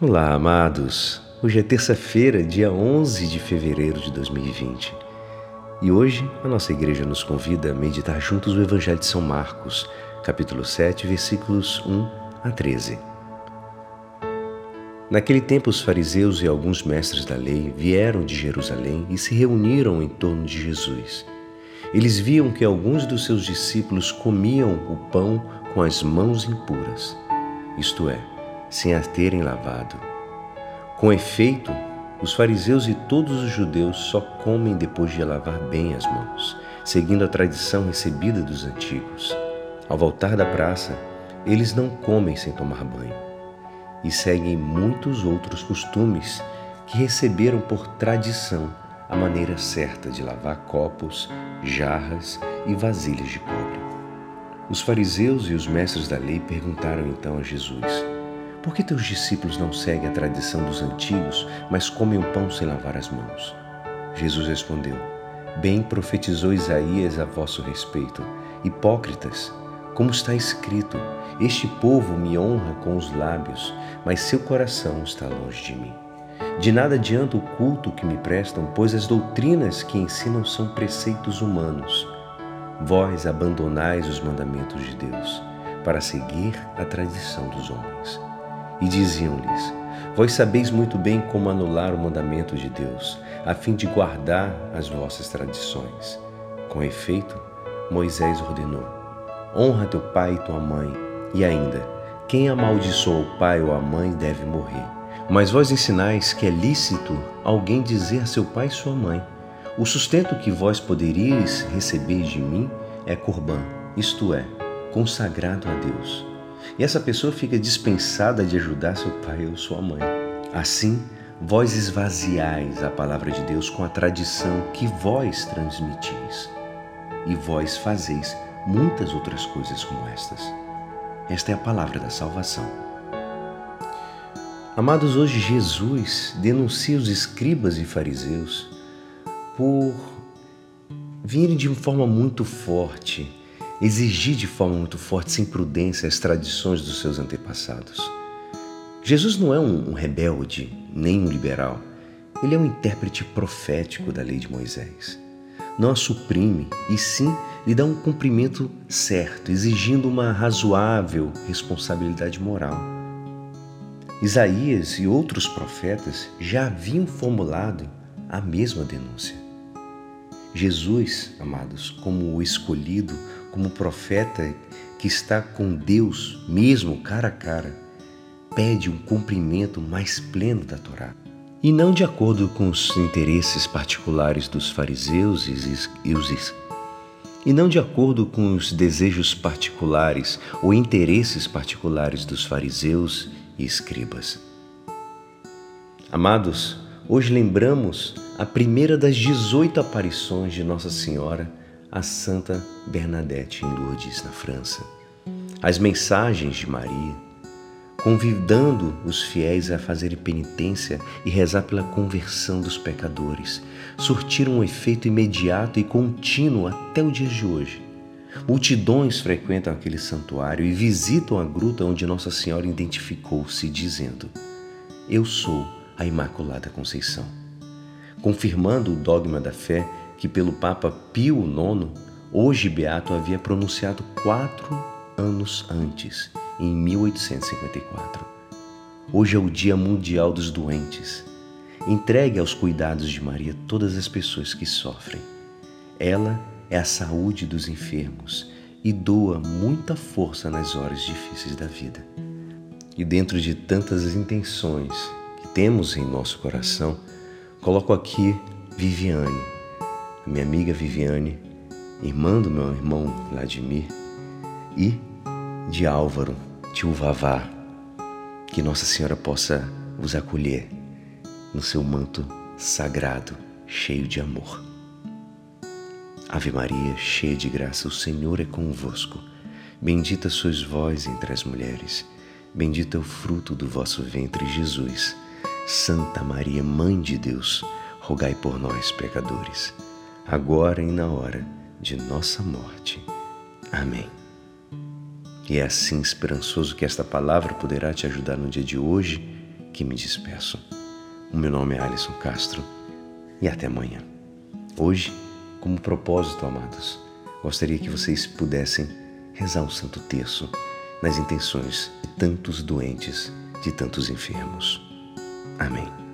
Olá, amados. Hoje é terça-feira, dia 11 de fevereiro de 2020. E hoje a nossa igreja nos convida a meditar juntos o Evangelho de São Marcos, capítulo 7, versículos 1 a 13. Naquele tempo, os fariseus e alguns mestres da lei vieram de Jerusalém e se reuniram em torno de Jesus. Eles viam que alguns dos seus discípulos comiam o pão com as mãos impuras, isto é, sem a terem lavado. Com efeito, os fariseus e todos os judeus só comem depois de lavar bem as mãos, seguindo a tradição recebida dos antigos. Ao voltar da praça, eles não comem sem tomar banho e seguem muitos outros costumes que receberam por tradição a maneira certa de lavar copos, jarras e vasilhas de cobre. Os fariseus e os mestres da lei perguntaram então a Jesus: por que teus discípulos não seguem a tradição dos antigos, mas comem o pão sem lavar as mãos? Jesus respondeu: Bem profetizou Isaías a vosso respeito. Hipócritas, como está escrito: Este povo me honra com os lábios, mas seu coração está longe de mim. De nada adianta o culto que me prestam, pois as doutrinas que ensinam são preceitos humanos. Vós abandonais os mandamentos de Deus para seguir a tradição dos homens e diziam-lhes: Vós sabeis muito bem como anular o mandamento de Deus, a fim de guardar as vossas tradições. Com efeito, Moisés ordenou: Honra teu pai e tua mãe, e ainda, quem amaldiçoa o pai ou a mãe deve morrer. Mas vós ensinais que é lícito alguém dizer a seu pai e sua mãe: O sustento que vós poderíeis receber de mim é corbã, isto é, consagrado a Deus e essa pessoa fica dispensada de ajudar seu pai ou sua mãe. Assim, vós esvaziais a palavra de Deus com a tradição que vós transmitis, e vós fazeis muitas outras coisas como estas. Esta é a palavra da salvação. Amados, hoje Jesus denuncia os escribas e fariseus por virem de uma forma muito forte exigir de forma muito forte, sem prudência, as tradições dos seus antepassados. Jesus não é um rebelde nem um liberal. Ele é um intérprete profético da lei de Moisés. Não a suprime, e sim lhe dá um cumprimento certo, exigindo uma razoável responsabilidade moral. Isaías e outros profetas já haviam formulado a mesma denúncia. Jesus, amados, como o escolhido, como profeta que está com Deus mesmo cara a cara, pede um cumprimento mais pleno da Torá. E não de acordo com os interesses particulares dos fariseus e os e não de acordo com os desejos particulares ou interesses particulares dos fariseus e escribas. Amados, hoje lembramos a primeira das 18 aparições de Nossa Senhora a Santa Bernadette em Lourdes, na França. As mensagens de Maria, convidando os fiéis a fazerem penitência e rezar pela conversão dos pecadores, surtiram um efeito imediato e contínuo até o dia de hoje. Multidões frequentam aquele santuário e visitam a gruta onde Nossa Senhora identificou-se, dizendo: Eu sou a Imaculada Conceição. Confirmando o dogma da fé, que pelo Papa Pio IX, hoje beato, havia pronunciado quatro anos antes, em 1854. Hoje é o Dia Mundial dos Doentes. Entregue aos cuidados de Maria todas as pessoas que sofrem. Ela é a saúde dos enfermos e doa muita força nas horas difíceis da vida. E dentro de tantas intenções que temos em nosso coração, coloco aqui Viviane minha amiga Viviane, irmã do meu irmão Vladimir e de Álvaro, tio Vavá. Que Nossa Senhora possa vos acolher no seu manto sagrado, cheio de amor. Ave Maria, cheia de graça, o Senhor é convosco. Bendita sois vós entre as mulheres, bendito é o fruto do vosso ventre, Jesus. Santa Maria, Mãe de Deus, rogai por nós, pecadores agora e na hora de nossa morte. Amém. E é assim esperançoso que esta palavra poderá te ajudar no dia de hoje, que me despeço. O meu nome é Alisson Castro e até amanhã. Hoje, como propósito, amados, gostaria que vocês pudessem rezar o Santo Terço nas intenções de tantos doentes, de tantos enfermos. Amém.